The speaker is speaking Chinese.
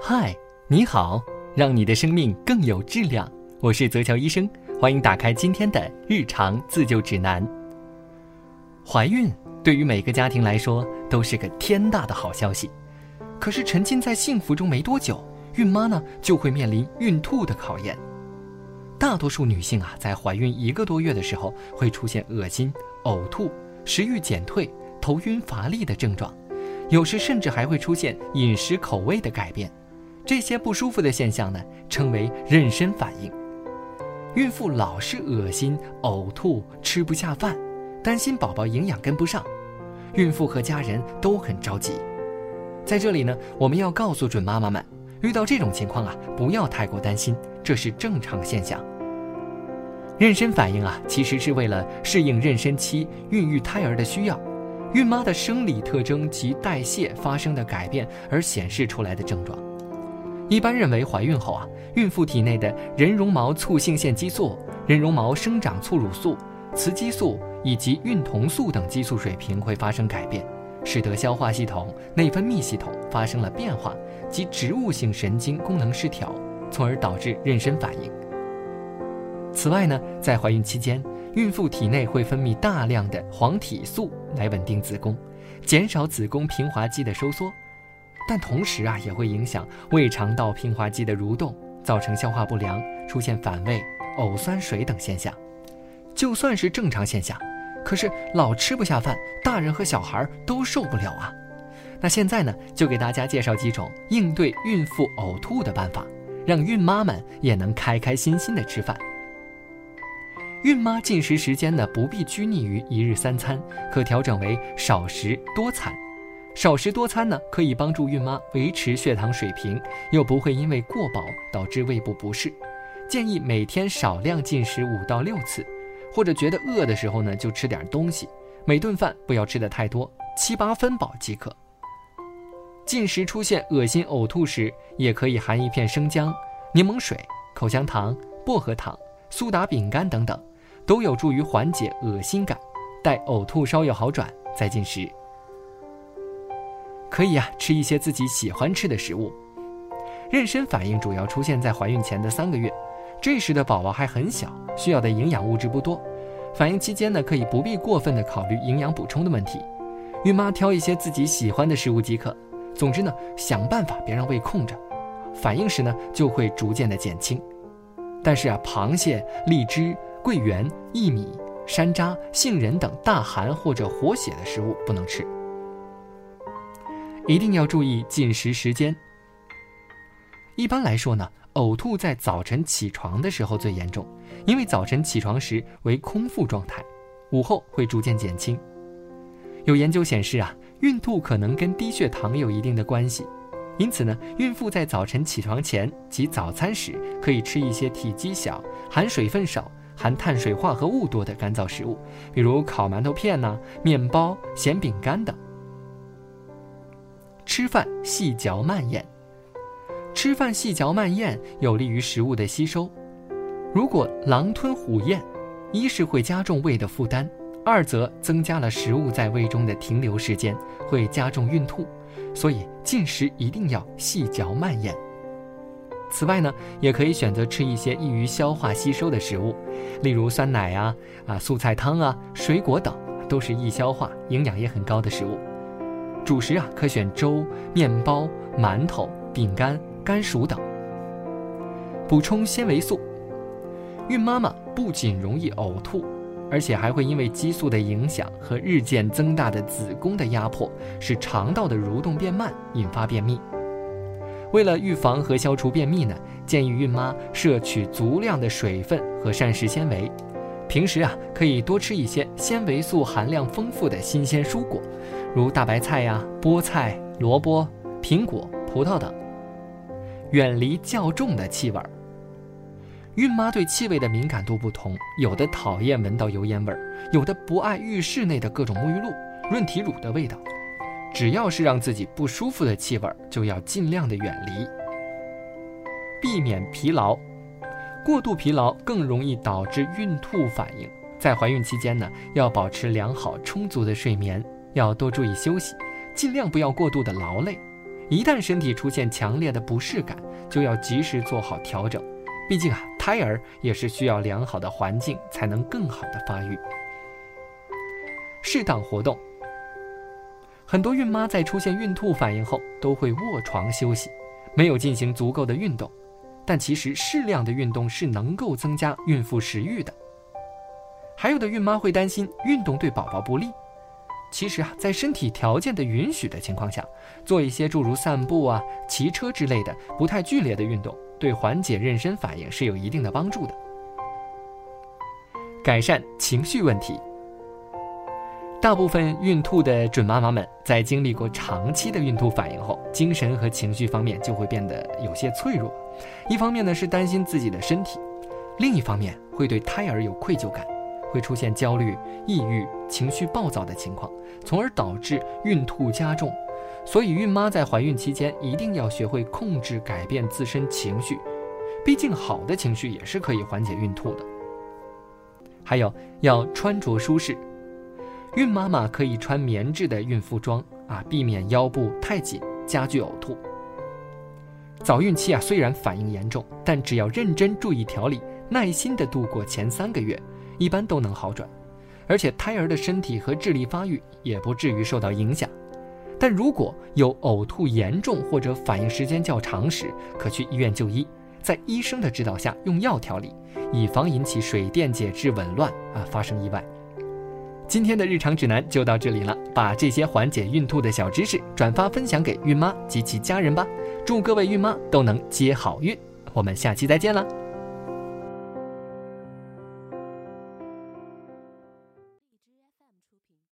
嗨，你好，让你的生命更有质量。我是泽乔医生，欢迎打开今天的日常自救指南。怀孕对于每个家庭来说都是个天大的好消息，可是沉浸在幸福中没多久，孕妈呢就会面临孕吐的考验。大多数女性啊，在怀孕一个多月的时候会出现恶心、呕吐、食欲减退、头晕乏力的症状，有时甚至还会出现饮食口味的改变。这些不舒服的现象呢，称为妊娠反应。孕妇老是恶心、呕吐、吃不下饭，担心宝宝营养跟不上，孕妇和家人都很着急。在这里呢，我们要告诉准妈妈们，遇到这种情况啊，不要太过担心，这是正常现象。妊娠反应啊，其实是为了适应妊娠期孕育胎儿的需要，孕妈的生理特征及代谢发生的改变而显示出来的症状。一般认为，怀孕后啊，孕妇体内的人绒毛促性腺激素、人绒毛生长促乳素、雌激素以及孕酮素等激素水平会发生改变，使得消化系统、内分泌系统发生了变化及植物性神经功能失调，从而导致妊娠反应。此外呢，在怀孕期间，孕妇体内会分泌大量的黄体素来稳定子宫，减少子宫平滑肌的收缩。但同时啊，也会影响胃肠道平滑肌的蠕动，造成消化不良，出现反胃、呕酸水等现象。就算是正常现象，可是老吃不下饭，大人和小孩都受不了啊。那现在呢，就给大家介绍几种应对孕妇呕吐的办法，让孕妈们也能开开心心的吃饭。孕妈进食时间呢，不必拘泥于一日三餐，可调整为少食多餐。少食多餐呢，可以帮助孕妈维持血糖水平，又不会因为过饱导致胃部不适。建议每天少量进食五到六次，或者觉得饿的时候呢，就吃点东西。每顿饭不要吃的太多，七八分饱即可。进食出现恶心呕吐时，也可以含一片生姜、柠檬水、口香糖、薄荷糖、苏打饼干等等，都有助于缓解恶心感。待呕吐稍有好转再进食。可以啊，吃一些自己喜欢吃的食物。妊娠反应主要出现在怀孕前的三个月，这时的宝宝还很小，需要的营养物质不多。反应期间呢，可以不必过分的考虑营养补充的问题，孕妈挑一些自己喜欢的食物即可。总之呢，想办法别让胃空着，反应时呢就会逐渐的减轻。但是啊，螃蟹、荔枝、桂圆、薏米、山楂、杏仁等大寒或者活血的食物不能吃。一定要注意进食时间。一般来说呢，呕吐在早晨起床的时候最严重，因为早晨起床时为空腹状态，午后会逐渐减轻。有研究显示啊，孕吐可能跟低血糖有一定的关系，因此呢，孕妇在早晨起床前及早餐时可以吃一些体积小、含水分少、含碳水化合物多的干燥食物，比如烤馒头片呐、面包、咸饼干等。吃饭细嚼慢咽，吃饭细嚼慢咽有利于食物的吸收。如果狼吞虎咽，一是会加重胃的负担，二则增加了食物在胃中的停留时间，会加重孕吐。所以进食一定要细嚼慢咽。此外呢，也可以选择吃一些易于消化吸收的食物，例如酸奶啊、啊素菜汤啊、水果等，都是易消化、营养也很高的食物。主食啊，可选粥、面包、馒头、饼干、甘薯等。补充纤维素。孕妈妈不仅容易呕吐，而且还会因为激素的影响和日渐增大的子宫的压迫，使肠道的蠕动变慢，引发便秘。为了预防和消除便秘呢，建议孕妈摄取足量的水分和膳食纤维。平时啊，可以多吃一些纤维素含量丰富的新鲜蔬果。如大白菜呀、菠菜、萝卜、苹果、葡萄等，远离较重的气味儿。孕妈对气味的敏感度不同，有的讨厌闻到油烟味儿，有的不爱浴室内的各种沐浴露、润体乳的味道。只要是让自己不舒服的气味儿，就要尽量的远离。避免疲劳，过度疲劳更容易导致孕吐反应。在怀孕期间呢，要保持良好充足的睡眠。要多注意休息，尽量不要过度的劳累。一旦身体出现强烈的不适感，就要及时做好调整。毕竟啊，胎儿也是需要良好的环境才能更好的发育。适当活动。很多孕妈在出现孕吐反应后都会卧床休息，没有进行足够的运动。但其实适量的运动是能够增加孕妇食欲的。还有的孕妈会担心运动对宝宝不利，其实啊，在身体条件的允许的情况下，做一些诸如散步啊、骑车之类的不太剧烈的运动，对缓解妊娠反应是有一定的帮助的。改善情绪问题。大部分孕吐的准妈妈们在经历过长期的孕吐反应后，精神和情绪方面就会变得有些脆弱。一方面呢是担心自己的身体，另一方面会对胎儿有愧疚感，会出现焦虑、抑郁、情绪暴躁的情况，从而导致孕吐加重。所以孕妈在怀孕期间一定要学会控制、改变自身情绪，毕竟好的情绪也是可以缓解孕吐的。还有要穿着舒适。孕妈妈可以穿棉质的孕妇装啊，避免腰部太紧，加剧呕吐。早孕期啊，虽然反应严重，但只要认真注意调理，耐心的度过前三个月，一般都能好转。而且胎儿的身体和智力发育也不至于受到影响。但如果有呕吐严重或者反应时间较长时，可去医院就医，在医生的指导下用药调理，以防引起水电解质紊乱啊，发生意外。今天的日常指南就到这里了，把这些缓解孕吐的小知识转发分享给孕妈及其家人吧，祝各位孕妈都能接好运，我们下期再见了。